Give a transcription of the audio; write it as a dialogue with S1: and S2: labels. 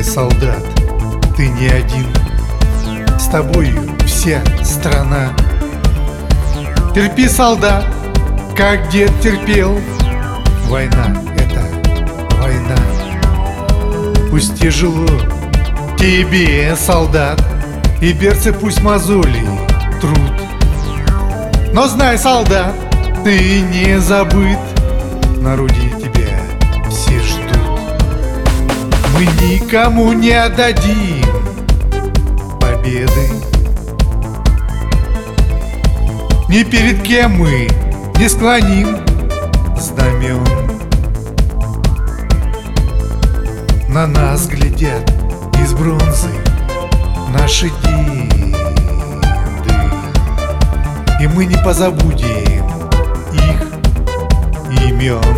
S1: Знай, солдат, ты не один. С тобою вся страна. Терпи, солдат, как дед терпел. Война — это война. Пусть тяжело тебе, солдат И берцы пусть мозоли труд Но знай, солдат, ты не забыт. На руде Мы никому не отдадим победы. Ни перед кем мы не склоним знамен. На нас глядят из бронзы наши деды. И мы не позабудем их имен